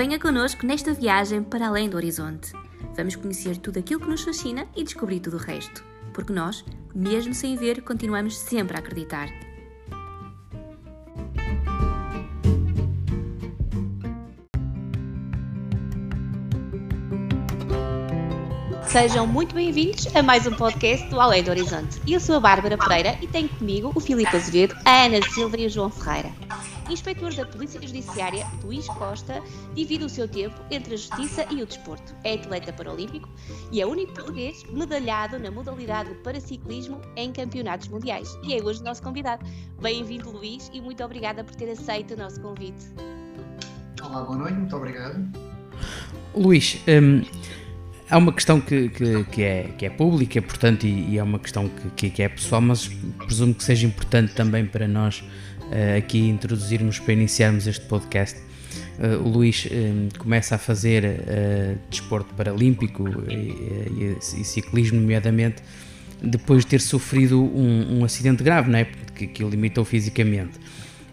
Venha connosco nesta viagem para além do horizonte. Vamos conhecer tudo aquilo que nos fascina e descobrir tudo o resto. Porque nós, mesmo sem ver, continuamos sempre a acreditar. Sejam muito bem-vindos a mais um podcast do Além do Horizonte. Eu sou a Bárbara Pereira e tenho comigo o Filipe Azevedo, a Ana Silva e o João Ferreira. Inspetor da Polícia Judiciária, Luís Costa, divide o seu tempo entre a justiça e o desporto. É atleta paralímpico e é o único português medalhado na modalidade do paraciclismo em campeonatos mundiais. E é hoje o nosso convidado. Bem-vindo, Luís, e muito obrigada por ter aceito o nosso convite. Olá, boa noite, muito obrigado. Luís, hum, há uma questão que, que, que, é, que é pública, portanto, e, e é uma questão que, que é pessoal, mas presumo que seja importante também para nós uh, aqui introduzirmos, para iniciarmos este podcast. Uh, o Luís um, começa a fazer uh, desporto paralímpico e, e, e, ciclismo, nomeadamente, depois de ter sofrido um, um acidente grave, não é? que, que o limitou fisicamente.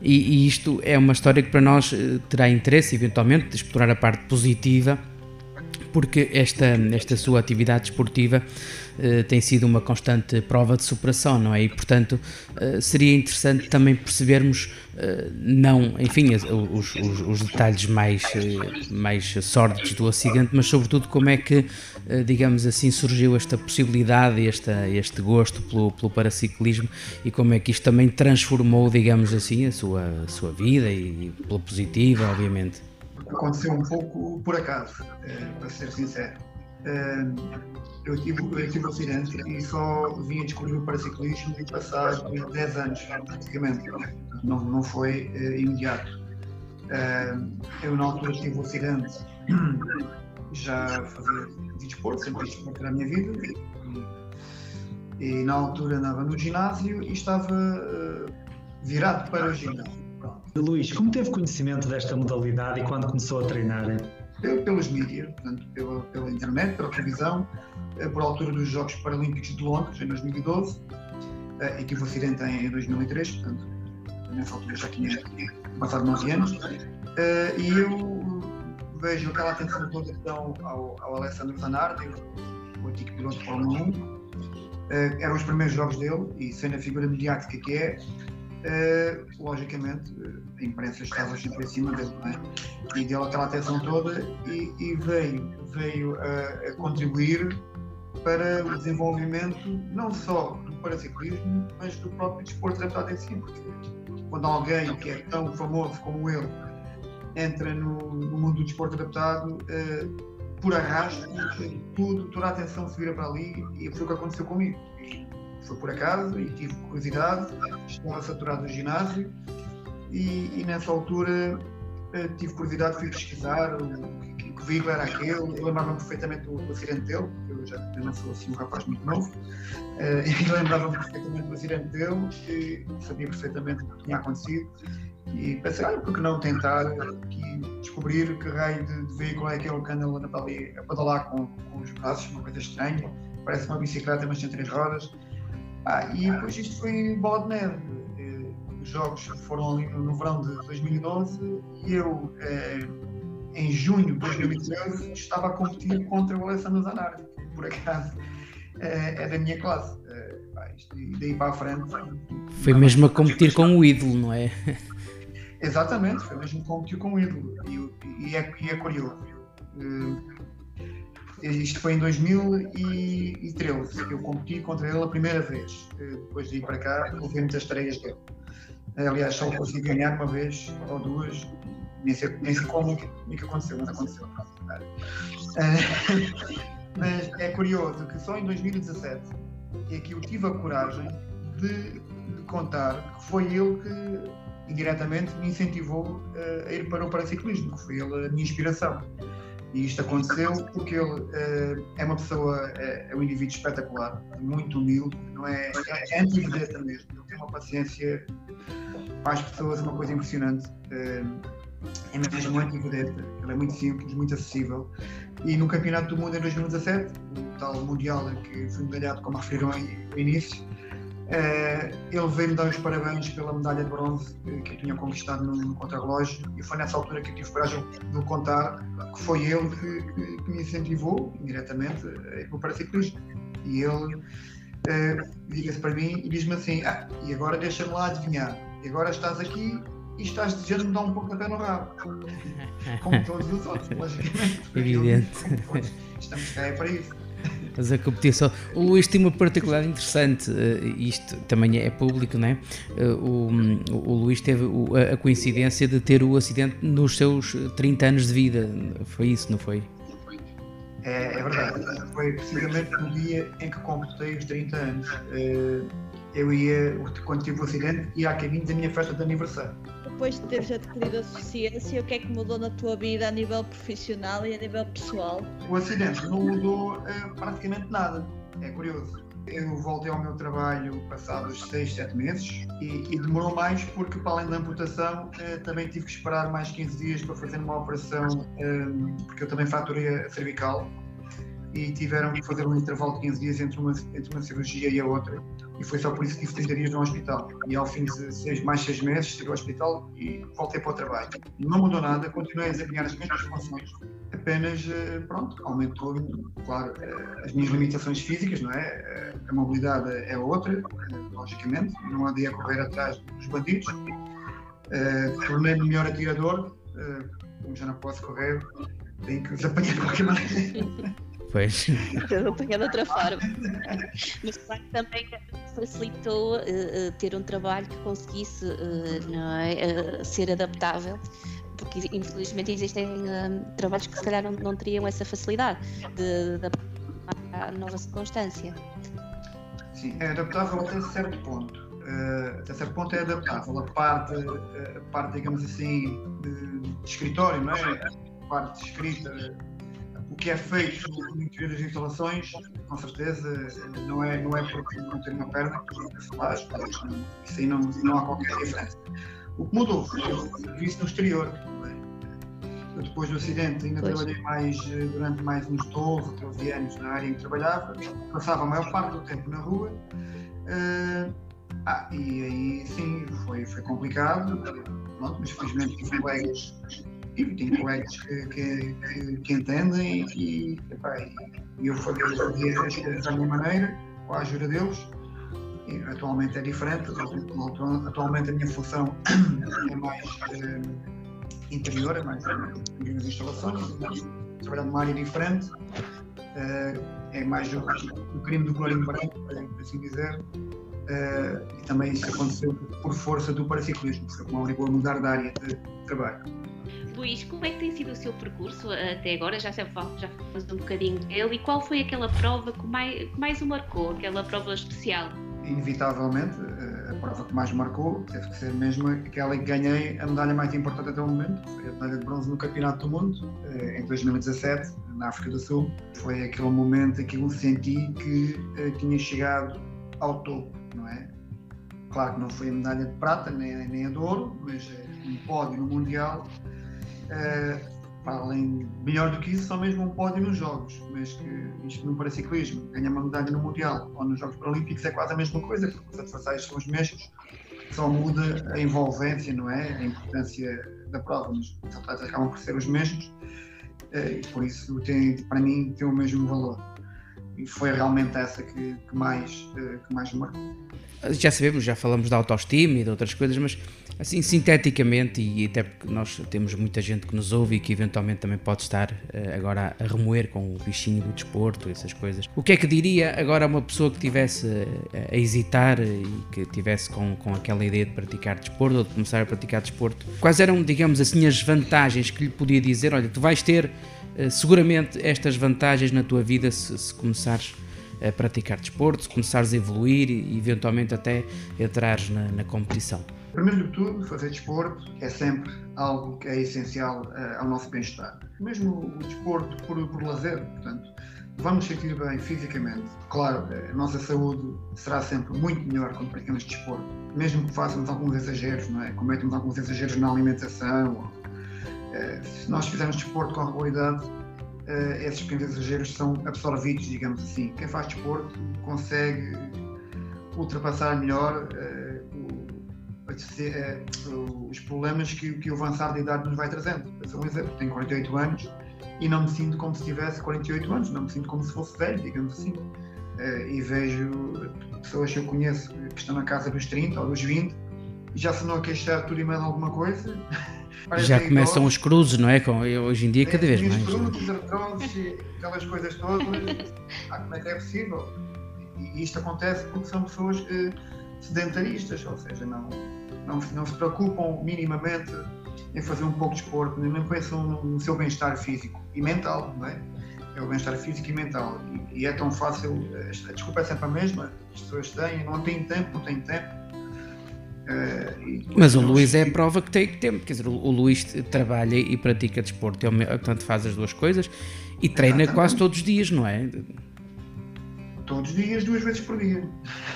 E, e, isto é uma história que para nós terá interesse, eventualmente, de explorar a parte positiva porque esta, esta sua atividade esportiva uh, tem sido uma constante prova de superação, não é? E, portanto, uh, seria interessante também percebermos, uh, não, enfim, os, os, os, detalhes mais, mais sórdidos do acidente, mas, sobretudo, como é que, digamos assim, surgiu esta possibilidade, esta, este gosto pelo, pelo paraciclismo e como é que isto também transformou, digamos assim, a sua, a sua vida e, e pela positiva, obviamente aconteceu um pouco por acaso, eh, para ser sincero. Eh, eu tive, eu tive um acidente e só vim a descobrir o paraciclismo passado 10 anos, praticamente. Não, não foi uh, imediato. eu, na altura, tive um acidente, já fazia de desporto, sempre fiz desporto na minha vida. E, na altura andava no ginásio e estava virado para o ginásio Luís, como teve conhecimento desta modalidade e quando começou a treinar? Pelos mídias, portanto, pela, pela internet, pela televisão, eh, por altura dos Jogos Paralímpicos de Londres, em 2012, eh, e tive o acidente em 2003, portanto, nessa altura já tinha passado 9 anos, eh, e eu vejo aquela atenção toda que ao, ao Alessandro Zanardi, o antigo piloto de Fórmula 1, eram os primeiros jogos dele, e sendo a figura mediática que é, Uh, logicamente, a imprensa estava sempre em cima dele, é? e deu aquela atenção toda e, e veio, veio a, a, contribuir para o desenvolvimento não só do paraciclismo, mas do próprio desporto adaptado em si, porque quando alguém que é tão famoso como ele entra no, no mundo do desporto adaptado, uh, por arrasto, tudo, toda a atenção se vira para ali e foi o que aconteceu comigo foi por acaso e tive curiosidade, estava saturado no ginásio e, e nessa altura uh, tive curiosidade, fui pesquisar o que, que vídeo era aquele, eu lembrava-me perfeitamente do, do acidente dele, eu já eu não sou assim um rapaz muito novo, uh, lembrava-me perfeitamente do acidente dele e sabia perfeitamente o que tinha acontecido. E pensei, olha, por que não tentar aqui descobrir que raio de, de veículo é aquele que anda ali a pedalar com, com os braços, uma coisa estranha, parece uma bicicleta, mas tem três rodas. Ah, e depois isto foi bola de neve. Eh, os jogos foram ali no, verão de 2012 e eu, eh, em junho de 2013, estava a competir contra o Alessandro Zanardi, por acaso eh, é da minha classe. e daí para a frente. Foi mesmo a competir com o ídolo, não é? Exatamente, foi mesmo competir com o ídolo. E, e, é, e é curioso. Isto foi em 2013 que eu competi contra ele a primeira vez. Eh, depois de ir para cá, houve muitas estreias dele. Aliás, só consegui ganhar uma vez ou duas, nem sei, nem sei como é que é aconteceu, mas aconteceu. mas é curioso que só em 2017 é que eu tive a coragem de, de contar que foi ele que indiretamente me incentivou eh, a ir para o paraciclismo, que foi ele a minha inspiração. E isto aconteceu porque ele uh, é uma pessoa, é, é, um indivíduo espetacular, muito humilde, não é, é anti-vedeta mesmo, ele tem uma paciência para as pessoas, uma coisa impressionante. Uh, é mesmo anti-vedeta, ele é muito simples, muito acessível. E no Campeonato do Mundo em 2017, o tal Mundial que foi medalhado, como referiram no início, ele veio-me dar os parabéns pela medalha de bronze que eu tinha conquistado no, no contrarrelógio e foi nessa altura que eu tive coragem de contar que foi ele que, que, me incentivou diretamente para o paraciclismo. E ele uh, vira-se para mim e diz-me assim: ah, e agora deixa-me lá adivinhar, e agora estás aqui e estás desejando me dar um pontapé no rabo. Como todos os outros, logicamente. Evidente. Estamos cá é para isso. Mas a competição. O Luís tem uma particularidade interessante, uh, isto também é público, é? Uh, o, o, Luís teve a, coincidência de ter o acidente nos seus 30 anos de vida. Foi isso, não foi? É, é verdade. Foi precisamente no dia em que completei os 30 anos. Eu ia, quando tive o acidente, ia a caminho da minha festa de aniversário. Depois de teres adquirido a suficiência, o que é que mudou na tua vida a nível profissional e a nível pessoal? O acidente não mudou uh, praticamente nada. É curioso. Eu voltei ao meu trabalho passados 6, 7 meses e, e, demorou mais porque, para além da amputação, uh, também tive que esperar mais 15 dias para fazer uma operação, eh, porque eu também fraturei a cervical e tiveram que fazer um intervalo de 15 dias entre uma, entre uma cirurgia e a outra e foi só por isso que tive 30 dias no hospital. E ao fim de seis, mais seis meses, cheguei ao hospital e voltei para o trabalho. Não mudou nada, continuei a desempenhar as mesmas funções, apenas, eh, pronto, aumentou, claro, eh, as minhas limitações físicas, não é? Eh, a mobilidade é outra, logicamente, não andei a correr atrás dos bandidos. Tornei-me melhor atirador, como já não posso correr, tenho que os apanhar de qualquer maneira. Pois. Eu apanhei de outra forma. Mas claro também facilitou uh, ter um trabalho que conseguisse uh, não é, uh, ser adaptável porque infelizmente existem trabalhos que se calhar não, não, teriam essa facilidade de, de à nova circunstância. Sim, é adaptável até certo ponto. Uh, até certo ponto é adaptável. A parte, a parte digamos assim, de, de escritório, não é? A parte de escrita que é feito no interior das instalações, com certeza, não é, não é porque não ter uma perna, faz, isso aí não, não há qualquer diferença. O que mudou foi o serviço no exterior. Eu, depois do acidente, ainda pois. trabalhei mais, durante mais uns 12, 13 anos na área em que trabalhava, passava a maior parte do tempo na rua. Uh, ah, e aí sim, foi, foi complicado, pronto, mas felizmente tive colegas e tenho colegas que, que, que, que entendem e, epá, eu fazia, as coisas à minha maneira, com a ajuda deles. E, atualmente é diferente, atualmente a minha função é mais eh, interior, é mais nas instalações, trabalhar numa área diferente, eh, é mais o, o crime do colorinho branco, por assim dizer. Uh, e também isso aconteceu por força do paraciclismo, foi como obrigou a mudar de área de trabalho. Luís, como é que tem sido o seu percurso até agora? Já, já falamos um bocadinho dele. E qual foi aquela prova que mais, que mais o marcou? Aquela prova especial? Inevitavelmente, eh, a prova que mais marcou teve que ser mesmo aquela que ganhei a medalha mais importante até o momento. Foi a medalha de bronze no Campeonato do Mundo, eh, em 2017, na África do Sul. Foi aquele momento em que eu senti que eh, tinha chegado ao topo, não é? Claro que não foi a medalha de prata nem, nem a de ouro, mas um pódio no Mundial uh, para além, melhor do que isso, só mesmo um pódio nos Jogos, mas que isto no paraciclismo, ganhar uma medalha no Mundial ou nos Jogos Paralímpicos é quase a mesma coisa, porque os adversários são os mesmos, só muda a envolvência, não é? A importância da prova, mas os atletas acabam por ser os mesmos uh, e por isso tem, para mim tem o mesmo valor. E foi realmente essa que, que mais, uh, que mais marcou. Já sabemos, já falamos da autoestima e de outras coisas, mas assim sinteticamente, e até porque nós temos muita gente que nos ouve e que eventualmente também pode estar uh, agora a remoer com o bichinho do desporto, essas coisas. O que é que diria agora a uma pessoa que tivesse uh, a hesitar e que tivesse com, com aquela ideia de praticar desporto ou de começar a praticar desporto? Quais eram, digamos assim, as vantagens que lhe podia dizer? Olha, tu vais ter uh, seguramente estas vantagens na tua vida se, se começares a praticar desporto, se começares a evoluir e eventualmente até entrares na, na competição? Primeiro de tudo, fazer desporto é sempre algo que é essencial uh, ao nosso bem-estar. Mesmo o desporto por, por lazer, portanto, vamos sentir bem fisicamente. Claro, a nossa saúde será sempre muito melhor quando praticamos desporto, mesmo que façamos alguns exageros, não é? Cometemos alguns exageros na alimentação. Ou, uh, se nós fizermos desporto com regularidade, uh, esses pequenos exageros são absorvidos, digamos assim. Quem faz desporto consegue ultrapassar melhor os problemas que, que o avançar da idade nos vai trazendo. Eu sou um exemplo, tenho 48 anos e não me sinto como se tivesse 48 anos, não me sinto como se fosse velho, digamos assim. E vejo pessoas que eu conheço que estão na casa dos 30 ou dos 20 e já se não a queixar tudo e mais alguma coisa. já começam os cruzes, não é? Hoje em dia, cada vez mais. Os cruzes, artroses, aquelas coisas todas. ah, como é que é possível? E isto acontece porque são pessoas eh, sedentaristas, ou seja, não, não, não se preocupam minimamente em fazer um pouco de esporte, nem pensam no, seu bem-estar físico e mental, não é? É o bem-estar físico e mental. E, e, é tão fácil, a desculpa é sempre a mesma, as pessoas têm, não têm tempo, não têm tempo. Uh, Mas o Luís é a prova que tem tempo, quer dizer, o, o Luís trabalha e pratica desporto, ele, portanto faz as duas coisas e treina Exatamente. quase todos os dias, não é? Todos os dias, duas vezes por dia.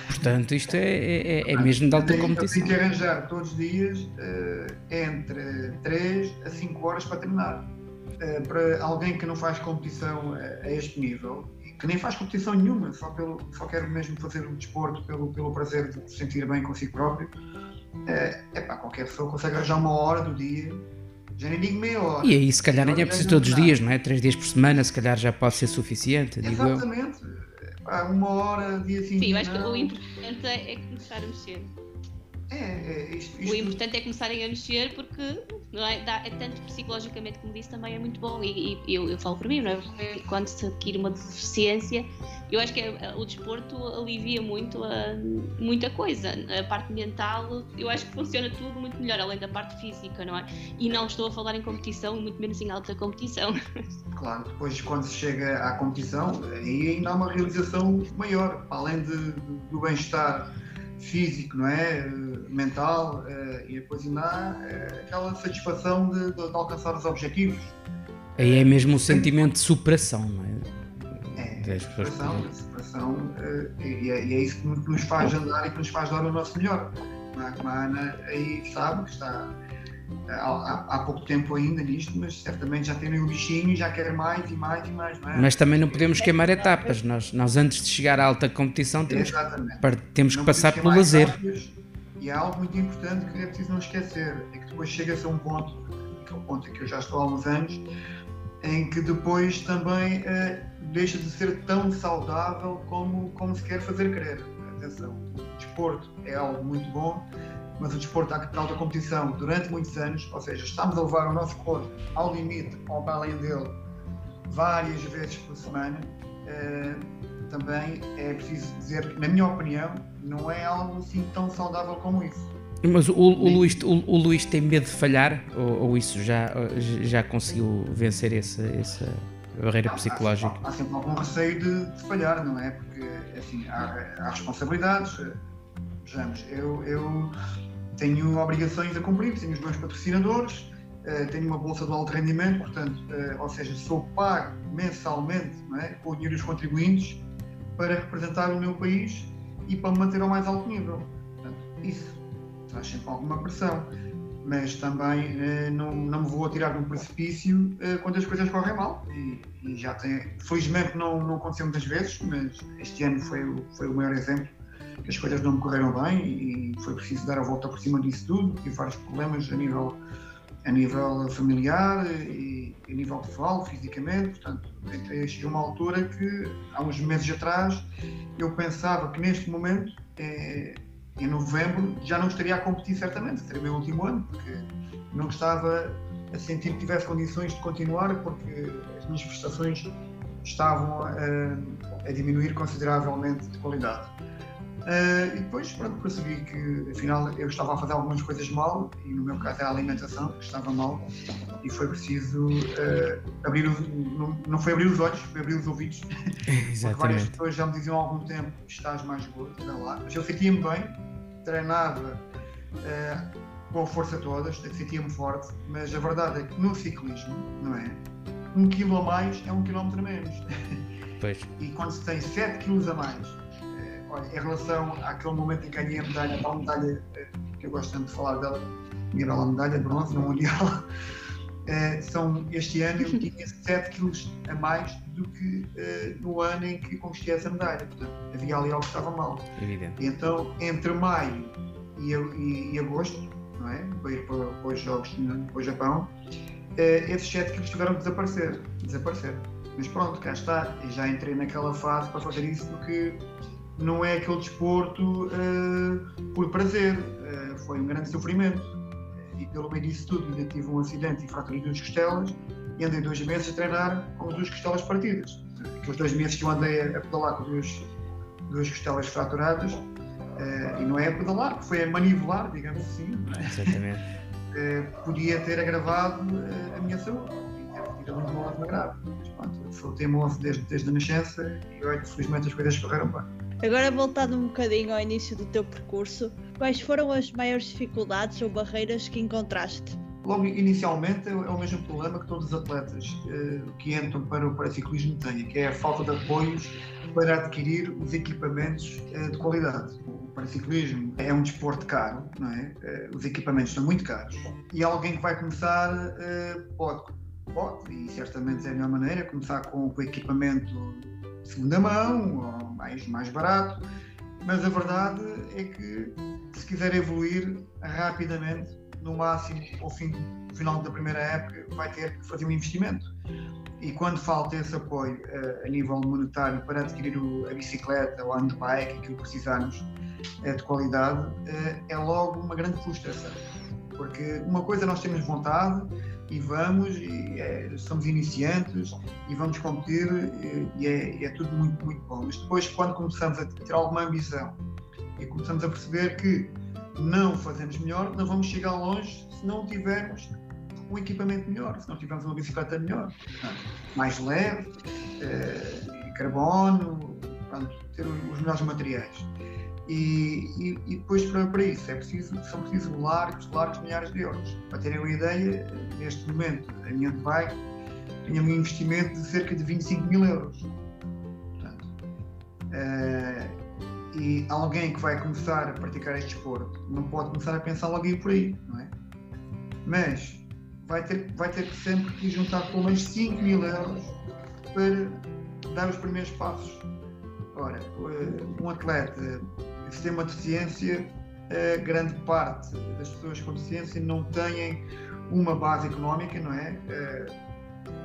Portanto, isto é, é, é mesmo de alta competição. Tem que arranjar todos os dias uh, entre 3 a 5 horas para treinar. Uh, para alguém que não faz competição a, este nível, que nem faz competição nenhuma, só, pelo, só quer mesmo fazer um desporto pelo, pelo prazer de se sentir bem consigo próprio, é uh, pá, qualquer pessoa consegue arranjar uma hora do dia já nem digo meia hora. E aí, se calhar, nem é preciso todos os dias, não é? Três dias por semana, se calhar já pode ser suficiente. Exatamente. Digo eu uma hora, dia assim. Sim, eu acho que o importante é começar a mexer. É, é isto, isto... O importante é começarem a mexer porque não é, dá, é tanto psicologicamente como disse também é muito bom e, e eu, eu, falo por mim, não é? quando se adquire uma deficiência eu acho que é, o desporto alivia muito a, muita coisa a parte mental eu acho que funciona tudo muito melhor além da parte física, não é? E não estou a falar em competição e muito menos em alta competição Claro, depois quando se chega à competição aí ainda há uma realização maior, além de, do bem-estar físico, não é? Mental, uh, e depois ainda há uh, aquela satisfação de, de, de, alcançar os objetivos. Aí é mesmo um sentimento de superação, não é? É, superação, superação uh, e, é, e, é, isso que nos faz andar e que nos faz dar o nosso melhor. Como a Ana aí sabe que está há, há, pouco tempo ainda nisto, mas certamente já tem o bichinho e já quer mais e mais e mais, não é? Mas também não podemos queimar etapas. Nós, nós antes de chegar à alta competição temos, temos que passar pelo lazer. Etapas, e há algo muito importante que é preciso não esquecer, é que depois chega-se a um ponto, que é o ponto em que eu já estou há uns anos, em que depois também uh, deixa de ser tão saudável como, como se quer fazer crer. Atenção, desporto é algo muito bom, mas o desporto de alta competição durante muitos anos, ou seja, estamos a levar o nosso corpo ao limite para além dele várias vezes por semana, uh, também é preciso dizer que, na minha opinião, não é algo assim tão saudável como isso. Mas o, o, Luís, o, o Luís tem medo de falhar ou, ou isso já, já conseguiu vencer essa, essa barreira psicológica? Há, há, sempre algum receio de, de, falhar, não é? Porque assim, há, há responsabilidades. Vejamos, eu, eu tenho obrigações a cumprir, tenho os meus patrocinadores, uh, tenho uma bolsa de alto rendimento, portanto, uh, ou seja, sou pago mensalmente é? com o dinheiro dos contribuintes para representar o meu país e para me manter ao mais alto nível. Portanto, isso traz sempre alguma pressão, mas também uh, não, não me vou atirar de um precipício quando as coisas correm mal. E, e, já tem, felizmente não, não aconteceu muitas vezes, mas este ano foi, foi o maior exemplo as coisas não me correram bem e foi preciso dar a volta por cima disso tudo, tive vários problemas a nível, a nível familiar e a nível pessoal, fisicamente, portanto, chegou uma altura que, há uns meses atrás, eu pensava que neste momento, é, em novembro, já não estaria a competir certamente, seria o meu último ano, porque não estava a sentir que tivesse condições de continuar, porque as minhas prestações estavam a, a diminuir consideravelmente de qualidade. Uh, e depois, pronto, percebi que afinal eu estava a fazer algumas coisas mal, e no meu caso era a alimentação, que estava mal, e foi preciso uh, abrir os, não, não, foi abrir os olhos, foi abrir os ouvidos. Exatamente. várias pessoas já me diziam há algum tempo: estás mais gordo, lá. Mas eu sentia-me bem, treinava uh, com a força toda, sentia-me forte, mas a verdade é que no ciclismo, não é? Um quilo a mais é um quilómetro a menos. Pois. E quando se tem 7 quilos a mais Olha, em relação àquele momento em que ganhei a medalha, tal medalha eh, que eu gosto tanto de falar dela, minha bela medalha de bronze no Mundial, Uh, são, este ano eu tinha 7 quilos a mais do que uh, no ano em que conquistei essa medalha. Portanto, havia ali algo que estava mal. Evidente. Então, entre maio e, e, e agosto, não é? para ir para, para os Jogos no, para o Japão, uh, esses 7 quilos tiveram que desaparecer. desaparecer. Mas pronto, cá está. Eu já entrei naquela fase para fazer isso porque não é aquele desporto por prazer. foi um grande sofrimento e pelo meio disso tudo ainda tive um acidente e fraturei duas costelas e andei dois meses a treinar com duas costelas partidas. Aqueles dois meses que eu andei a pedalar com duas, duas costelas fraturadas, uh, e não é a pedalar, foi a manivelar, digamos assim. Exatamente. Uh, podia ter agravado uh, a minha saúde ter tido uma grave. Mas pronto, sou teimoso desde, desde a nascença e olha, felizmente as coisas correram bem. Agora voltando um bocadinho ao início do teu percurso, quais foram as maiores dificuldades ou barreiras que encontraste? Logo inicialmente é o mesmo problema que todos os atletas uh, que entram para o paraciclismo têm, que é a falta de apoios para adquirir os equipamentos uh, de qualidade. O paraciclismo é um desporto caro, não é? Uh, os equipamentos são muito caros e alguém que vai começar pode, pode, e certamente é a melhor maneira, começar com o equipamento segunda mão, ou mais, mais barato, mas a verdade é que se quiser evoluir rapidamente, no máximo ao fim final da primeira época, vai ter que fazer um investimento. E quando falta esse apoio uh, a nível monetário para adquirir o, a bicicleta ou a handbike, aquilo que precisarmos uh, de qualidade, uh, é logo uma grande frustração. Porque uma coisa nós temos vontade, e vamos, e é, somos iniciantes e vamos competir e é, é, tudo muito, muito bom. Mas depois, quando começamos a ter alguma ambição e começamos a perceber que não fazemos melhor, não vamos chegar longe se não tivermos um equipamento melhor, se não tivermos uma bicicleta melhor, mais leve, eh, carbono, pronto, ter os melhores materiais. E, e, e, depois para, isso é preciso, são precisos largos, largos milhares de euros. Para terem uma ideia, neste momento a minha bike tinha um investimento de cerca de 25 mil euros. Portanto, uh, e alguém que vai começar a praticar este desporto não pode começar a pensar logo aí por aí, não é? Mas vai ter, vai ter sempre que juntar pelo menos 5 mil euros para dar os primeiros passos. Ora, eh, um atleta se tem uma deficiência, grande parte das pessoas com deficiência não têm uma base económica, não é?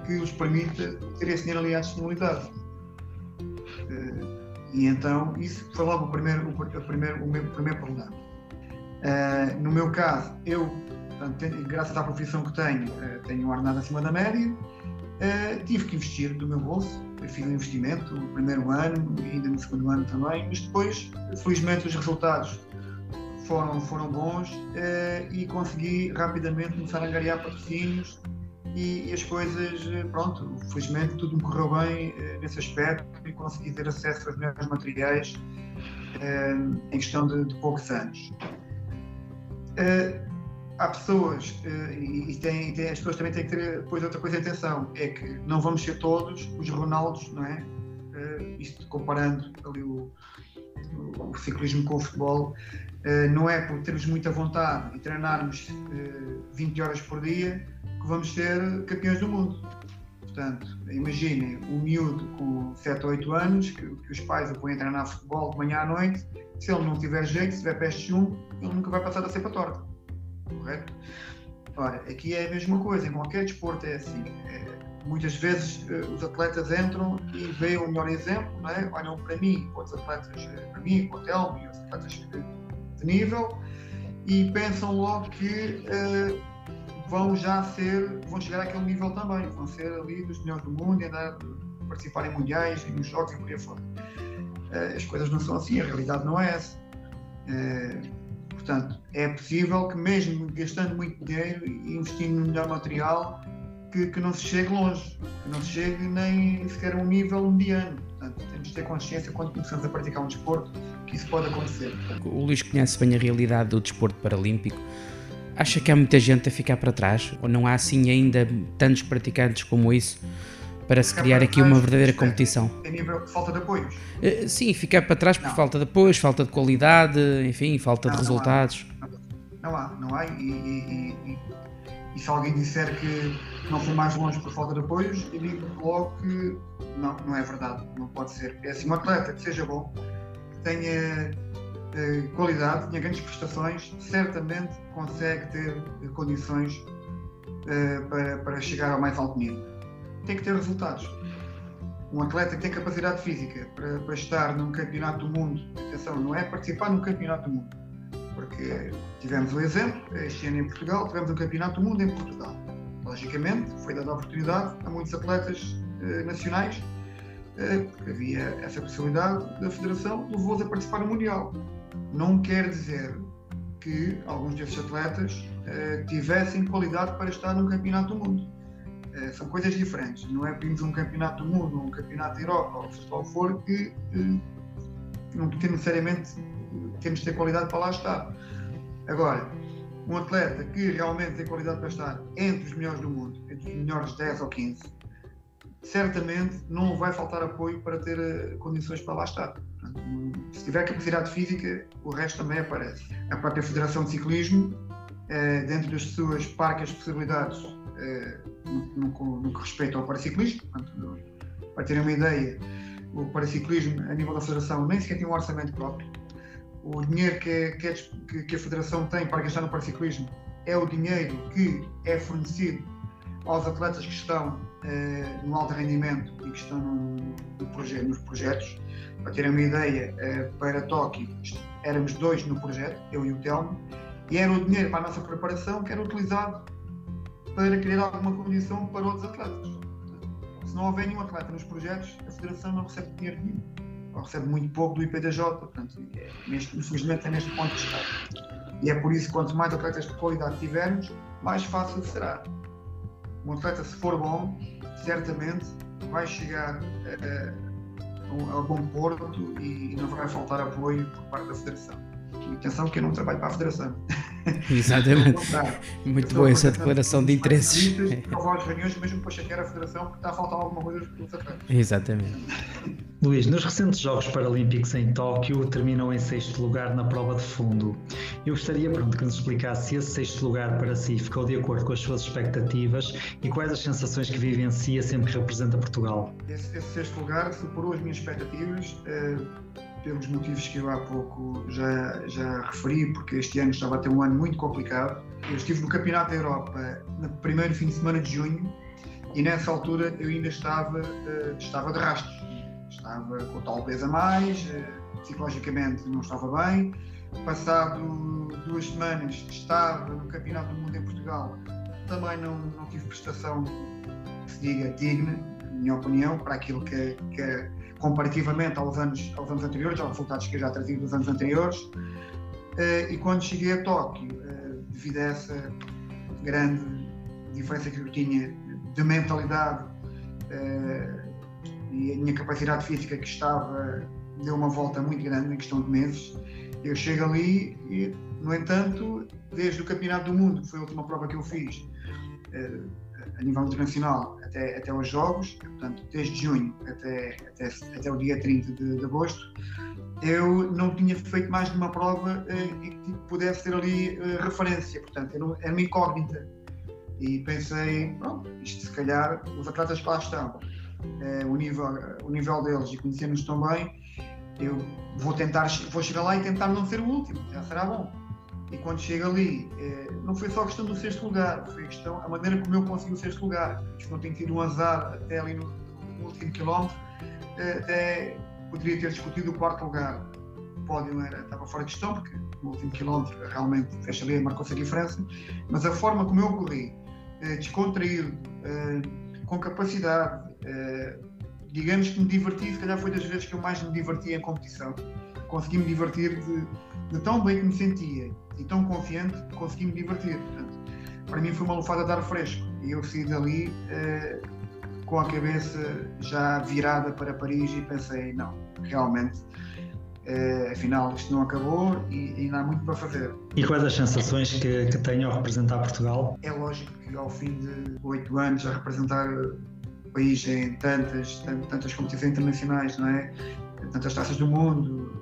que os permita ter esse dinheiro ali à disponibilidade. e então, isso foi logo o primeiro, o, primeiro, o meu primeiro problema. no meu caso, eu, graças à profissão que tenho, tenho um ordenado acima da média, tive que investir do meu bolso fiz um investimento no primeiro ano e ainda no segundo ano também, mas depois, felizmente, os resultados foram, foram bons eh, e consegui rapidamente começar a angariar patrocínios e, e, as coisas, eh, pronto, felizmente tudo me correu bem eh, nesse aspecto e consegui ter acesso aos melhores materiais em questão de, de poucos anos. Eh, há pessoas, uh, e, e, tem, tem, as pessoas também têm que ter depois outra coisa em atenção, é que não vamos ser todos os Ronaldos, não é? Uh, isto comparando ali o, o, o, ciclismo com o futebol, uh, não é por termos muita vontade e treinarmos 20 horas por dia que vamos ser campeões do mundo. Portanto, imaginem um miúdo com 7 ou 8 anos, que, que os pais o põem a treinar futebol de manhã à noite, se ele não tiver jeito, se tiver peste de chumbo, ele nunca vai passar a ser para torta correto? Ora, aqui é a mesma coisa, em qualquer desporto é assim. É, muitas vezes uh, os atletas entram e veem o melhor exemplo, não é? olham para mim, para os atletas, eh, para mim, para o Telmo e os atletas de, nível e pensam logo que uh, vão já ser, vão chegar àquele nível também, vão ser ali dos melhores do mundo e andar, participar em mundiais e nos jogos e por aí fora. As coisas não são assim, a realidade não é essa. Portanto, é possível que mesmo gastando muito dinheiro e investindo no melhor material, que, que não se chegue longe, que não se chegue nem sequer a um nível mediano. Portanto, temos de ter consciência quando começamos a praticar um desporto que isso pode acontecer. O Luís conhece bem a realidade do desporto paralímpico. Acha que há muita gente a ficar para trás? Ou não há assim ainda tantos praticantes como isso? Para se criar aqui uma verdadeira competição. A nível de falta de apoios? Uh, sim, ficar para trás por não. falta de apoios, falta de qualidade, enfim, falta não, de resultados. Não há, não há, não há. E, e, e, e se alguém disser que não foi mais longe por falta de apoios, eu digo logo que não, não é verdade, não pode ser. É assim, um atleta que seja bom, que tenha eh, qualidade, tenha grandes prestações, certamente consegue ter condições eh, para, para chegar ao mais alto nível. Tem que ter resultados. Um atleta que tem capacidade física para, para estar num campeonato do mundo, atenção, não é participar num campeonato do mundo, porque tivemos o exemplo, este ano em Portugal, tivemos um campeonato do mundo em Portugal. Logicamente, foi dada a oportunidade a muitos atletas eh, nacionais, eh, porque havia essa possibilidade da Federação, levou-os a participar no Mundial. Não quer dizer que alguns desses atletas eh, tivessem qualidade para estar num campeonato do mundo. Eh, são coisas diferentes. Não é pedimos um campeonato do mundo, um campeonato da Europa, ou seja for, que, que não tem necessariamente temos de ter qualidade para lá estar. Agora, um atleta que realmente tem qualidade para estar entre os melhores do mundo, entre os melhores 10 ou 15, certamente não vai faltar apoio para ter uh, condições para lá estar. Portanto, se tiver capacidade física, o resto também aparece. A própria Federação de Ciclismo, dentro das suas parcas possibilidades no, no, no, que respeita ao paraciclismo, portanto, para terem uma ideia, o paraciclismo, a nível da Federação, nem sequer tem um orçamento próprio o dinheiro que, que, é, que, a Federação tem para gastar no paraciclismo é o dinheiro que é fornecido aos atletas que estão eh, no alto rendimento e que estão no, no projeto, nos projetos. Para terem uma ideia, eh, para Tóquio éramos dois no projeto, eu e o Telmo, e era o dinheiro para a nossa preparação que era utilizado para criar alguma condição para outros atletas. Se não houver nenhum atleta nos projetos, a Federação não recebe dinheiro nenhum ou recebe muito pouco do IPDJ, portanto, é, neste, infelizmente é neste ponto que está. E é por isso que quanto mais atletas de qualidade tivermos, mais fácil será. Um atleta, se for bom, certamente vai chegar a, a, a bom porto e não vai faltar apoio por parte da Federação. Atenção que eu não trabalho para a Federação. Exatamente. Muito boa essa declaração de interesses. Eu vou às reuniões mesmo para chatear a Federação porque está a faltar alguma coisa para os atletas. Exatamente. Luís, nos recentes Jogos Paralímpicos em Tóquio terminam em sexto lugar na prova de fundo. Eu gostaria pronto, que nos explicasse se esse sexto lugar para si ficou de acordo com as suas expectativas e quais as sensações que vivencia sempre que representa Portugal. Esse, esse sexto lugar superou as minhas expectativas. Uh, pelos motivos que eu há pouco já, já referi, porque este ano estava a ter um ano muito complicado. Eu estive no Campeonato da Europa no primeiro fim de semana de junho e nessa altura eu ainda estava, uh, estava de rastros. Estava com tal peso a mais, uh, psicologicamente não estava bem. Passado duas semanas estava no Campeonato do Mundo em Portugal, também não, não tive prestação que se diga digna, na minha opinião, para aquilo que, que comparativamente aos anos, aos anos anteriores, aos resultados que eu já trazia dos anos anteriores. Eh, e quando cheguei a Tóquio, eh, devido a essa grande diferença que eu tinha de mentalidade eh, e a minha capacidade física que estava deu uma volta muito grande em questão de meses. Eu chego ali e, no entanto, desde o Campeonato do Mundo, que foi a última prova que eu fiz, a nível internacional até, até os Jogos, portanto, desde junho até, até, até o dia 30 de, de agosto, eu não tinha feito mais de uma prova eh, que pudesse ter ali eh, referência, portanto, era, era uma incógnita. E pensei, pronto, isto se calhar, os atletas que lá estão, eh, o, nível, o nível deles e conhecendo-nos tão bem, eu vou tentar, vou chegar lá e tentar não ser o último, já será bom e quando chega ali, eh, não foi só questão do sexto lugar, foi a, questão, a maneira como eu consegui o sexto lugar. Isto não tem tido um azar até ali no, no último quilómetro, eh, até poderia ter discutido o quarto lugar. O pódio era, estava fora de questão, porque no último quilómetro realmente fecha ali marcou-se a diferença, mas a forma como eu corri, eh, descontraído, com capacidade, digamos que me diverti, se calhar foi das vezes que eu mais me diverti em competição. Consegui me divertir de, de tão bem que me sentia e tão confiante que consegui me divertir. Portanto, para mim foi uma lufada de ar fresco e eu saí dali eh, com a cabeça já virada para Paris e pensei: não, realmente. Eh, afinal, isto não acabou e ainda há muito para fazer. E quais as sensações que, que tem ao representar Portugal? É lógico que ao fim de oito anos a representar o país em tantas, tantas competições internacionais, não é? Tantas taças do mundo,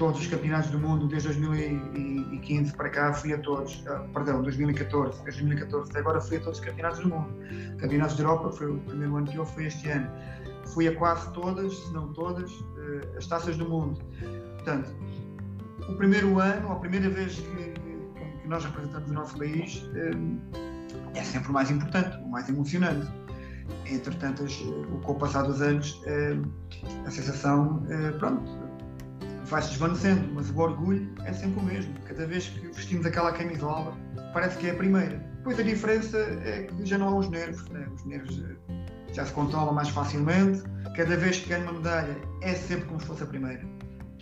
todos os campeonatos do mundo desde 2015 para cá, fui a todos, uh, perdão, 2014, desde 2014 até agora fui a todos os campeonatos do mundo. Campeonatos de Europa foi o primeiro ano que eu fui este ano. Fui a quase todas, se não todas, uh, as taças do mundo. Portanto, o primeiro ano, a primeira vez que, que nós representamos o nosso país, uh, é sempre o mais importante, o mais emocionante. Entretanto, com o passar dos anos, a sensação, pronto, vai-se desvanecendo, mas o orgulho é sempre o mesmo. Cada vez que vestimos aquela camisola, parece que é a primeira. Depois a diferença é que já não há os nervos, né? os nervos eh, já se controlam mais facilmente. Cada vez que ganho uma medalha, é sempre como se fosse a primeira.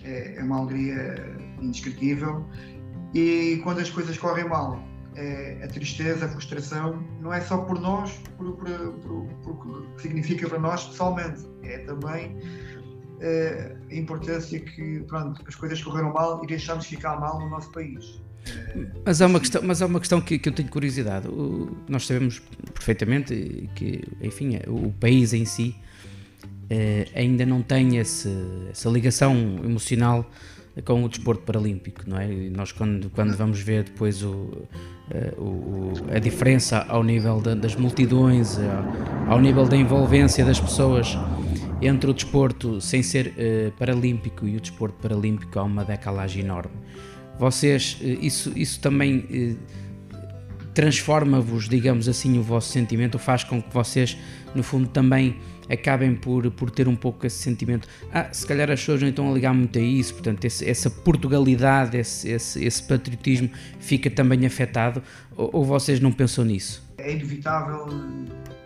É, é uma alegria indescritível. E quando as coisas correm mal, é, a tristeza, a frustração, não é só por nós, por, por, o que significa para nós pessoalmente, é também a importância que pronto, as coisas correram mal e deixámos ficar mal no nosso país. Mas há uma questão, mas há uma questão que, que eu tenho curiosidade. O, nós sabemos perfeitamente que, enfim, o país em si uh, ainda não tem esse, essa ligação emocional com o desporto paralímpico, não é? E nós quando, quando vamos ver depois o, uh, o, a diferença ao nível de, das multidões, ao, ao nível da envolvência das pessoas entre o desporto sem ser uh, paralímpico e o desporto paralímpico há uma decalagem enorme. Vocês, uh, isso, isso também uh, transforma-vos, digamos assim, o vosso sentimento, faz com que vocês, no fundo, também acabem por, por ter um pouco esse sentimento. Ah, se calhar as pessoas não estão a ligar muito a isso, portanto, esse, essa Portugalidade, esse, esse, esse, patriotismo fica também afetado, ou, ou vocês não pensam nisso? É inevitável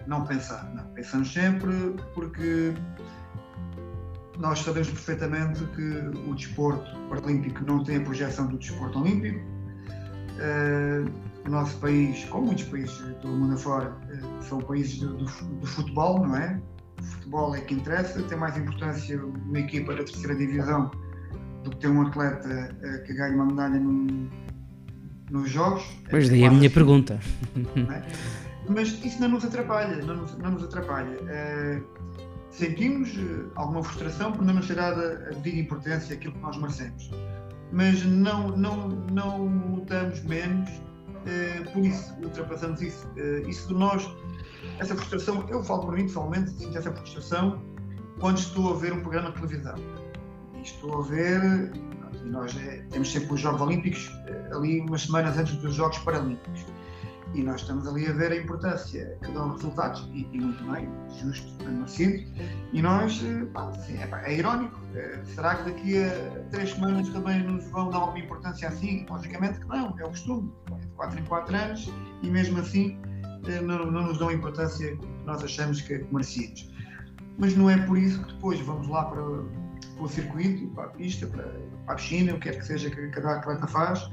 não pensar, não. Pensamos sempre porque nós sabemos perfeitamente que o desporto paralímpico não tem a projeção do desporto olímpico. Uh, o nosso país, como muitos países do mundo afora, uh, são países do, do, futebol, não é? O futebol é que interessa, tem mais importância uma equipa da terceira divisão do que ter um atleta uh, que ganhe uma medalha no, nos jogos. Pois daí a minha assim, pergunta. É? Mas isso não nos atrapalha, não nos, não nos atrapalha sentimos eh, alguma frustração por não nos ser dada a devida importância àquilo que nós merecemos. Mas não, não, não lutamos menos uh, por isso, ultrapassamos isso. Uh, isso de nós, essa frustração, eu falo por mim pessoalmente, sinto essa frustração quando estou a ver um programa de televisão. E estou a ver, e nós é, temos sempre os Jogos Olímpicos ali umas semanas antes dos Jogos Paralímpicos e nós estamos ali a ver a importância que dão resultados, e, e muito bem, justo, merecido, e nós, eh, pá, assim, é, é, irónico. Eh, será que daqui a três semanas também nos vão dar alguma importância assim? Logicamente que não, é o costume, é de 4 em 4 anos, e mesmo assim eh, não, não nos dão a importância que nós achamos que merecíamos. Mas não é por isso que depois vamos lá para, para o circuito, para a pista, para, para a piscina, o que quer que seja que cada atleta faz,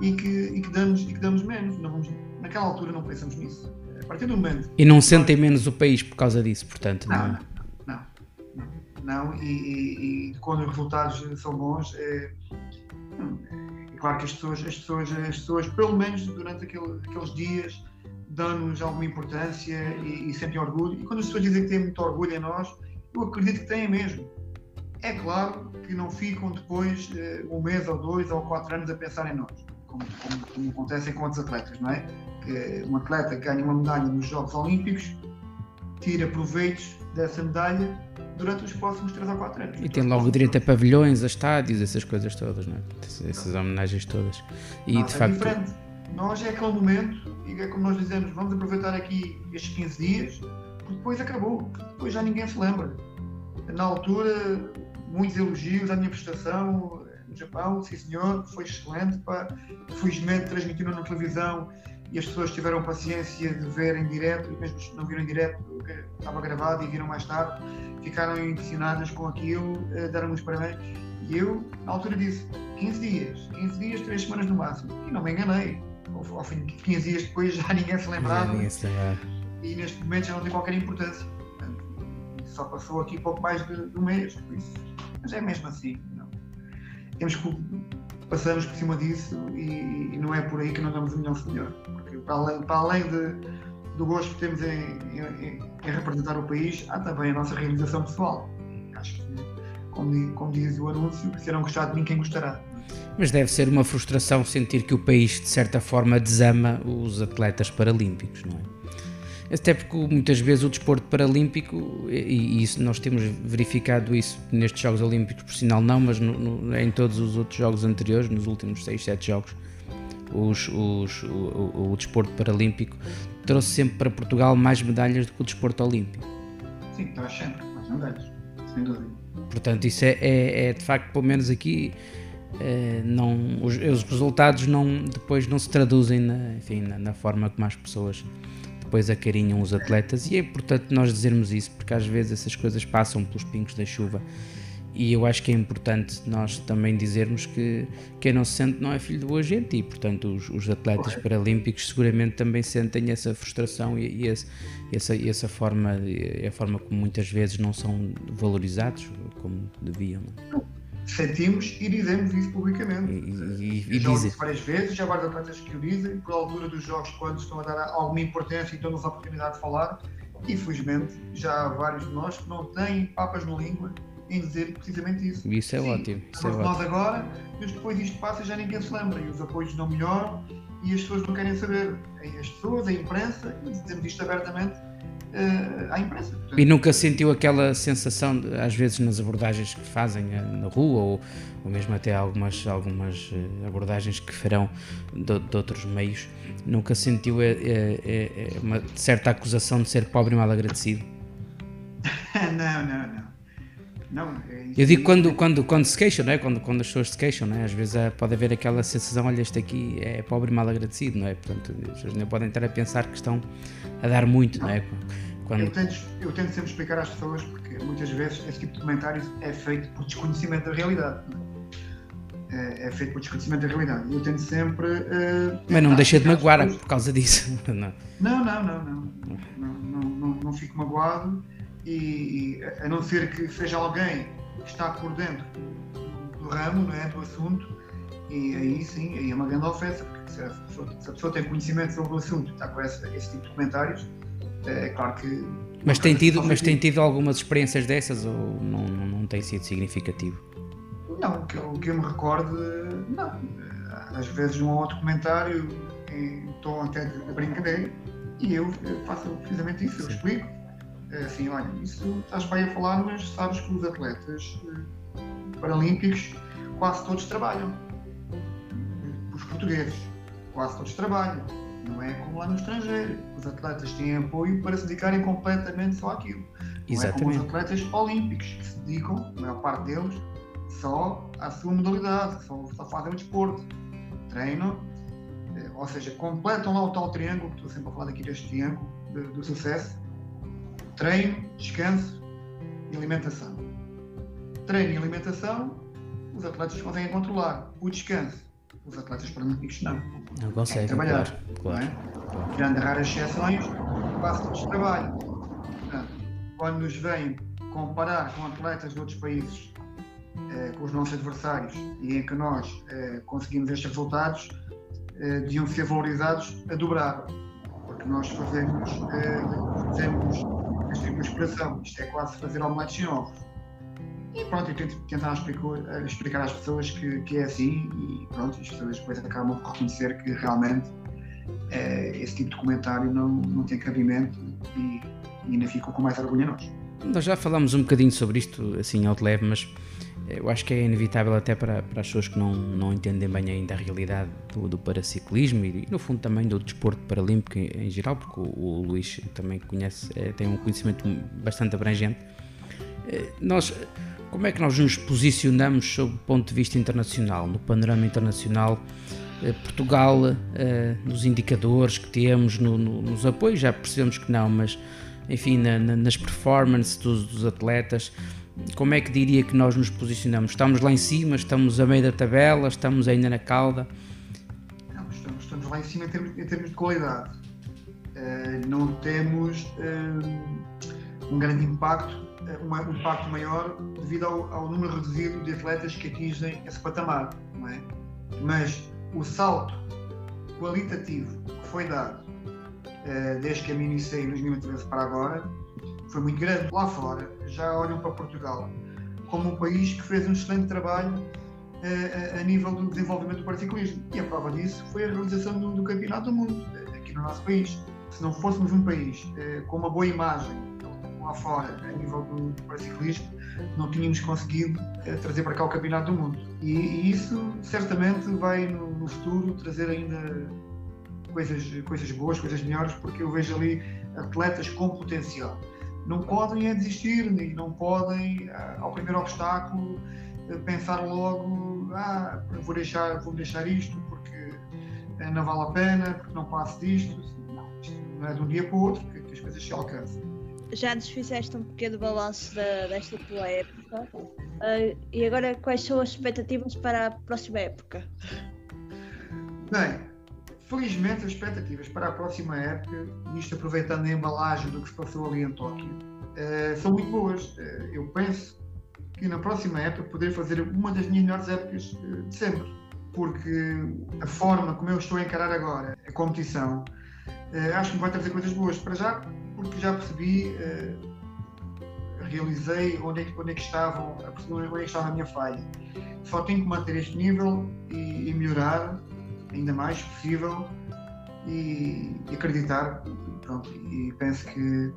e que, e que, damos, e que damos menos. Não vamos, naquela altura não pensamos nisso. A partir do momento. E não sentem menos o país por causa disso, portanto. Não, não, não. não, não. E, e, e, quando os resultados são bons, é, é claro que as pessoas, as, pessoas, as pessoas, pelo menos durante aquele, aqueles dias, dão-nos alguma importância e, e sentem orgulho. E quando as pessoas dizem que têm muito orgulho em nós, eu acredito que têm mesmo. É claro que não ficam depois uh, um mês ou dois ou quatro anos a pensar em nós como, como, como acontece com outros atletas, não é? Que um atleta ganha uma medalha nos Jogos Olímpicos, tira proveitos dessa medalha durante os próximos 3 ou 4 anos. E tem logo direito a pavilhões, a estádios, essas coisas todas, não é? Essas homenagens todas. E Nós de é facto. Diferente. Nós é aquele momento, e é como nós dizemos, vamos aproveitar aqui estes 15 dias, porque depois acabou, depois já ninguém se lembra. Na altura, muitos elogios à minha prestação, no Japão, sim senhor, foi excelente, pá. felizmente transmitiram na televisão e as pessoas tiveram paciência de ver em direto, e mesmo se não viram em direto, estava gravado e viram mais tarde, ficaram impressionadas com aquilo, eh, deram-me os parabéns. E eu, na altura, disse 15 dias, 15 dias, 3 semanas no máximo. E não me enganei. Ao, ao fim de 15 dias depois já ninguém se lembrava. E neste momento já não tem qualquer importância. Portanto, só passou aqui pouco mais de, de um mês. Mas é mesmo assim temos que passamos por cima disso e, e, não é por aí que nós damos o melhor senhor. Porque para além, para além de, do gosto que temos em, em, em, representar o país, há também a nossa realização pessoal. Acho que como, como diz o anúncio, que serão gostar de mim quem gostará. Mas deve ser uma frustração sentir que o país, de certa forma, desama os atletas paralímpicos, não é? Até porque muitas vezes o desporto paralímpico, e, isso nós temos verificado isso nestes Jogos Olímpicos, por sinal não, mas no, no, em todos os outros jogos anteriores, nos últimos 6, 7 jogos, os, os, o, o, o, desporto paralímpico trouxe sempre para Portugal mais medalhas do que o desporto olímpico. Sim, traz sempre mais medalhas, sem dúvida. Portanto, isso é, é, é de facto, pelo menos aqui, é, não, os, os, resultados não, depois não se traduzem na, enfim, na, na forma como as pessoas depois acarinham os atletas. E é importante nós dizermos isso porque às vezes essas coisas passam pelos pingos da chuva. E eu acho que é importante nós também dizermos que quem não se sente não é filho de boa gente. E portanto os, os atletas paralímpicos seguramente também sentem essa frustração e, e esse, essa, essa forma, a forma como muitas vezes não são valorizados como deviam. É? sentimos e dizemos isso publicamente. E, e, e já dizem. várias vezes, já vários atletas que o dizem, por altura dos jogos, quando estão a dar alguma importância e dão-nos a oportunidade de falar. Infelizmente, já há vários de nós que não têm papas na língua em dizer precisamente isso. Isso é Sim, ótimo. Isso é nós ótimo. agora, mas depois isto passa e já ninguém se lembra, e os apoios não melhoram e as pessoas não querem saber. As pessoas, a imprensa, e dizemos isto abertamente, uh, à. Portanto, e nunca sentiu aquela sensação, de, às vezes nas abordagens que fazem eh, na rua ou, ou mesmo até algumas, algumas eh, abordagens que farão de, de outros meios, nunca sentiu é, é, é, uma certa acusação de ser pobre e mal agradecido? não, não, não. Não, é eu digo quando, quando, quando se queixam, não é? quando, quando as pessoas se queixam, não é? às vezes pode haver aquela sensação: olha, este aqui é pobre e mal agradecido, não é? Portanto, as pessoas não podem estar a pensar que estão a dar muito, não, não é? Quando... Eu, tento, eu tento sempre explicar às pessoas, porque muitas vezes esse tipo de comentários é feito por desconhecimento da realidade. É? é, é, feito por desconhecimento da realidade. Eu tento sempre. Uh, Mas não deixa de magoar pessoas... por causa disso. não, não, não. não, não, não, não, não, não fico magoado e, a não ser que seja alguém que está por dentro do, ramo, não é, do assunto, e aí sim, aí é uma grande ofensa, porque se a pessoa, se a pessoa tem conhecimento sobre o assunto está com esse, esse tipo de comentários, é claro que. Mas tem, tido, mas tem tido algumas experiências dessas ou não, não, não tem sido significativo? Não, que eu, que eu me recordo, não. Às vezes um outro comentário em tom até de brincadeira e eu faço precisamente isso, eu explico é assim, olha, isso estás bem a falar, mas sabes que os atletas eh, paralímpicos quase todos trabalham. Os portugueses, quase todos trabalham. Não é como lá no estrangeiro. Os atletas têm apoio para se dedicarem completamente só àquilo. Não Exatamente. é como os atletas olímpicos, que se dedicam, a maior parte deles, só à sua modalidade, só, só fazem o desporto. Treinam, eh, ou seja, completam lá o tal triângulo, estou sempre a falar aqui deste triângulo do sucesso, treino, descanso e alimentação. Treino e alimentação, os atletas conseguem controlar. O descanso, os atletas paralímpicos não. Não conseguem trabalhar. Claro, claro, é? claro. Tirando raras exceções, quase todos trabalham. Portanto, quando nos vêm comparar com atletas de outros países, eh, com os nossos adversários, e em que nós eh, conseguimos estes resultados, eh, deviam ser valorizados a dobrar. Porque nós fazemos, eh, fazemos tipo de expressão. Isto é quase fazer omeletes em ovos. E pronto, eu tento tentar explicar, explicar às pessoas que, que é assim e pronto, as pessoas depois acabam por reconhecer que realmente é, esse tipo de comentário não, não tem cabimento e, e ainda ficam com mais orgulho nós. Nós já falámos um bocadinho sobre isto, assim, ao de leve, mas eu acho que é inevitável até para, para as pessoas que não, não entendem bem ainda a realidade do, do paraciclismo e, no fundo também do desporto paralímpico em, em geral, porque o, o, Luís também conhece, tem um conhecimento bastante abrangente. Nós, como é que nós nos posicionamos sob o ponto de vista internacional, no panorama internacional? É, Portugal, nos indicadores que temos, no, no, nos apoios, já percebemos que não, mas enfim, na, na, nas performances dos, dos atletas como é que diria que nós nos posicionamos? Estamos lá em cima, estamos a meio da tabela, estamos ainda na cauda? Estamos, estamos lá em cima em termos, em termos de qualidade. Uh, não temos uh, um grande impacto, uh, um impacto maior devido ao, ao, número reduzido de atletas que atingem esse patamar, não é? Mas o salto qualitativo que foi dado desde que a mim iniciei em 2013 para agora foi muito grande. Lá fora já olham para Portugal como um país que fez um excelente trabalho a, a nível do desenvolvimento do paraciclismo. E a prova disso foi a realização do, do Campeonato do Mundo aqui no nosso país. Se não fôssemos um país com uma boa imagem lá fora a nível do, do paraciclismo, não tínhamos conseguido trazer para cá o Campeonato do Mundo. E, e isso certamente vai no, no futuro trazer ainda coisas, coisas boas, coisas melhores, porque eu vejo ali atletas com potencial. Não podem é desistir, e não podem, ah, ao primeiro obstáculo, eh, pensar logo, ah, vou deixar, vou deixar isto porque eh, não vale a pena, porque não passo disto. Não, isto não é de um dia para o outro que, que as coisas se alcançam. Já nos fizeste um pequeno balanço desta tua época. Uh, e agora, quais são as expectativas para a próxima época? Bem, felizmente as expectativas para a próxima época, isto aproveitando a embalagem do que se passou ali em Tóquio, uh, são muito boas. Uh, eu penso que na próxima época poder fazer uma das minhas melhores épocas de sempre, porque a forma como eu estou a encarar agora a competição, acho que me vai trazer coisas boas. Para já, porque já percebi, realizei onde é, que, onde é que estavam, onde é que estava a minha falha. Só tenho que manter este nível e, e melhorar ainda mais possível e, e acreditar. Pronto, e penso que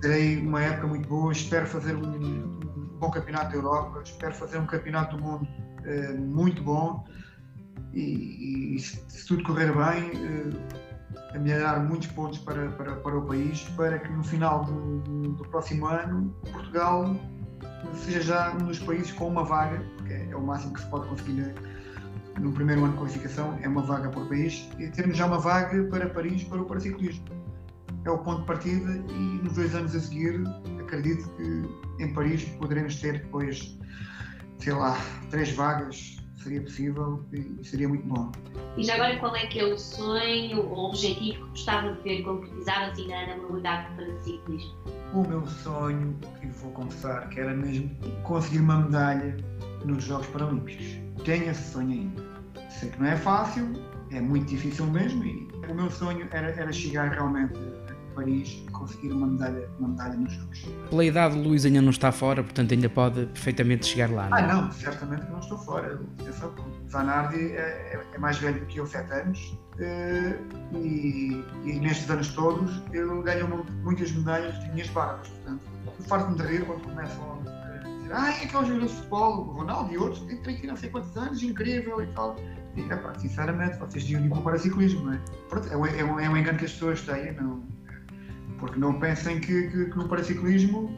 terei uma época muito boa. Espero fazer um, um bom campeonato da Europa, espero fazer um campeonato do mundo uh, muito bom e, e se, se, tudo correr bem, uh, melhorar muitos pontos para, para, para o país, para que no final do, do próximo ano Portugal seja já um dos países com uma vaga, porque é, é o máximo que se pode conseguir no primeiro ano de qualificação, é uma vaga por país, e termos já uma vaga para Paris para o paraciclismo. É o ponto de partida e nos dois anos a seguir acredito que em Paris poderemos ter depois, sei lá, três vagas, seria possível e seria muito bom. E já agora qual é que é o sonho ou objetivo que gostava de ver concretizado assim na, modalidade do paraciclismo? O meu sonho, e vou confessar, que era mesmo conseguir uma medalha nos Jogos Paralímpicos. Tenho esse sonho ainda. Sei que não é fácil, é muito difícil mesmo e o meu sonho era, era chegar realmente Paris e conseguir uma medalha, uma medalha nos Jogos. Pela idade, Luís ainda não está fora, portanto ainda pode perfeitamente chegar lá. Não? É? Ah, não, certamente que não estou fora. O Zanardi é, é, é, mais velho do que eu, 7 anos, eh, e, e, nestes anos todos ele ganhou muitas medalhas de minhas barbas. Portanto, farto-me de rir quando começam a dizer, ah, é aquele jogador de futebol, o Ronaldo e outros, tem 30 não sei quantos anos, incrível e tal. E, epá, sinceramente, vocês deviam ir para o paraciclismo, não é? Pronto, é, um, é, um, é um engano que as pessoas têm, não, porque não pensem que, que, que no paraciclismo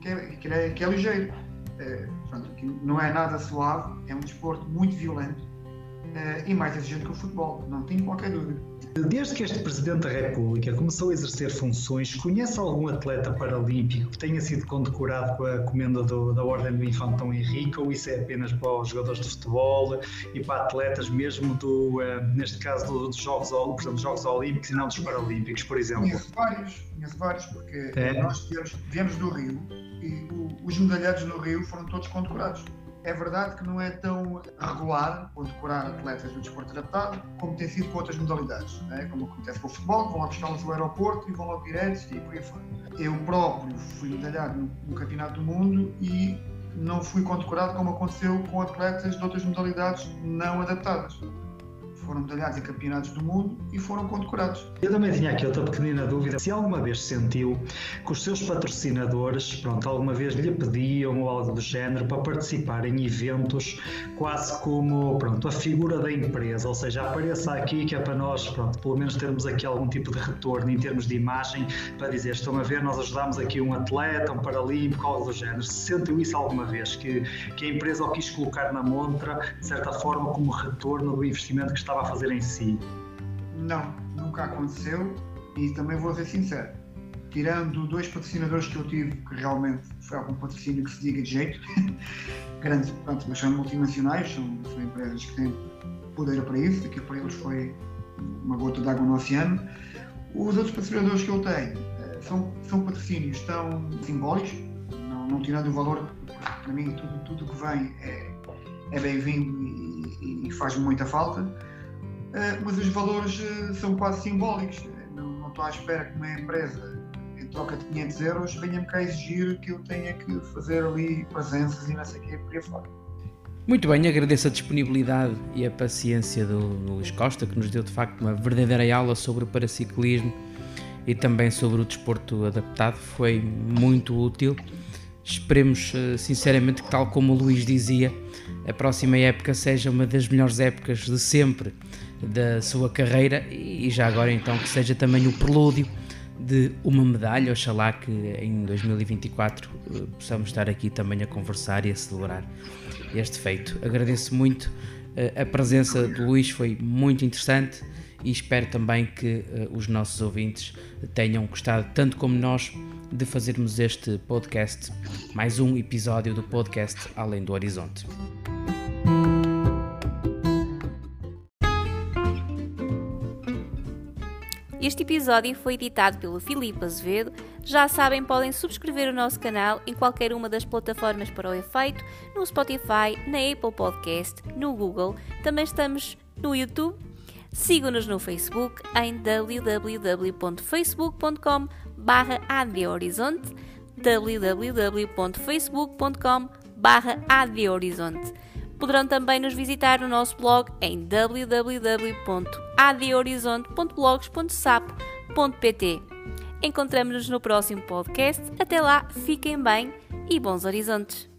que é, que é, que é ligeiro. É, pronto, não é nada suave, é um desporto muito violento é, e mais exigente que o futebol, não tenho qualquer dúvida. Desde que este Presidente da República começou a exercer funções, conhece algum atleta paralímpico que tenha sido condecorado com a comenda do, da Ordem do Infantão Henrique ou isso é apenas para os jogadores de futebol e para atletas mesmo, do, uh, neste caso, dos Jogos, dos Jogos Olímpicos e não dos Paralímpicos, por exemplo? Conheço vários, conheço vários porque é. nós viemos, viemos do Rio e o, os medalhados no Rio foram todos condecorados. É verdade que não é tão regular condecorar atletas do desporto adaptado como tem sido com outras modalidades, né? como acontece com o futebol, vão lá buscá-los do aeroporto e vão logo diretos e por aí fora. Eu próprio fui medalhado no, no Campeonato do Mundo e não fui condecorado como aconteceu com atletas de outras modalidades não adaptadas foram medalhados em campeonatos do mundo e foram condecorados. Eu também tinha aqui outra pequenina dúvida. Se alguma vez sentiu que os seus patrocinadores, pronto, alguma vez lhe pediam ou algo do género para participar em eventos quase como, pronto, a figura da empresa, ou seja, apareça aqui que é para nós, pronto, pelo menos termos aqui algum tipo de retorno em termos de imagem para dizer, estão a ver, nós ajudamos aqui um atleta, um paralímpico, algo do género. Se sentiu isso alguma vez, que, que a empresa o quis colocar na montra, de certa forma, como retorno do investimento que está estava a fazer em si? Não, nunca aconteceu e também vou ser sincero. Tirando dois patrocinadores que eu tive, que realmente foi algum patrocínio que se diga de jeito, grandes, pronto, mas são multinacionais, são, são empresas que têm poder para isso, que para eles foi uma gota de água no oceano. Os outros patrocinadores que eu tenho eh, são, são patrocínios tão simbólicos, não, não tirando o valor, para mim tudo, tudo que vem é, é bem-vindo e, e, e faz muita falta mas os valores eh, são quase simbólicos. Não, não estou à espera que uma empresa, entre troca de 500 euros, venha-me cá exigir que eu tenha que fazer ali presenças e não sei o que, por aí fora. Muito bem, agradeço a disponibilidade e a paciência do, Luís Costa, que nos deu de facto uma verdadeira aula sobre o paraciclismo e também sobre o desporto adaptado. Foi muito útil. Esperemos eh, sinceramente que, tal como o Luís dizia, a próxima época seja uma das melhores épocas de sempre da sua carreira e já agora então que seja também o prelúdio de uma medalha. Oxalá que em 2024 eh, possamos estar aqui também a conversar e a celebrar este feito. Agradeço muito uh, a presença do Luís, foi muito interessante e espero também que uh, os nossos ouvintes tenham gostado, tanto como nós, de fazermos este podcast, mais um episódio do podcast Além do Horizonte. Este episódio foi editado pelo Filipe Azevedo. Já sabem, podem subscrever o nosso canal em qualquer uma das plataformas para o efeito, no Spotify, na Apple Podcast, no Google. Também estamos no YouTube. Sigam-nos no Facebook em www.facebook.com adhorizonte www.facebook.com adhorizonte Poderão também nos visitar no nosso blog em www.adhorizonte.blogs.sapo.pt. Encontramos-nos no próximo podcast. Até lá, fiquem bem e bons horizontes!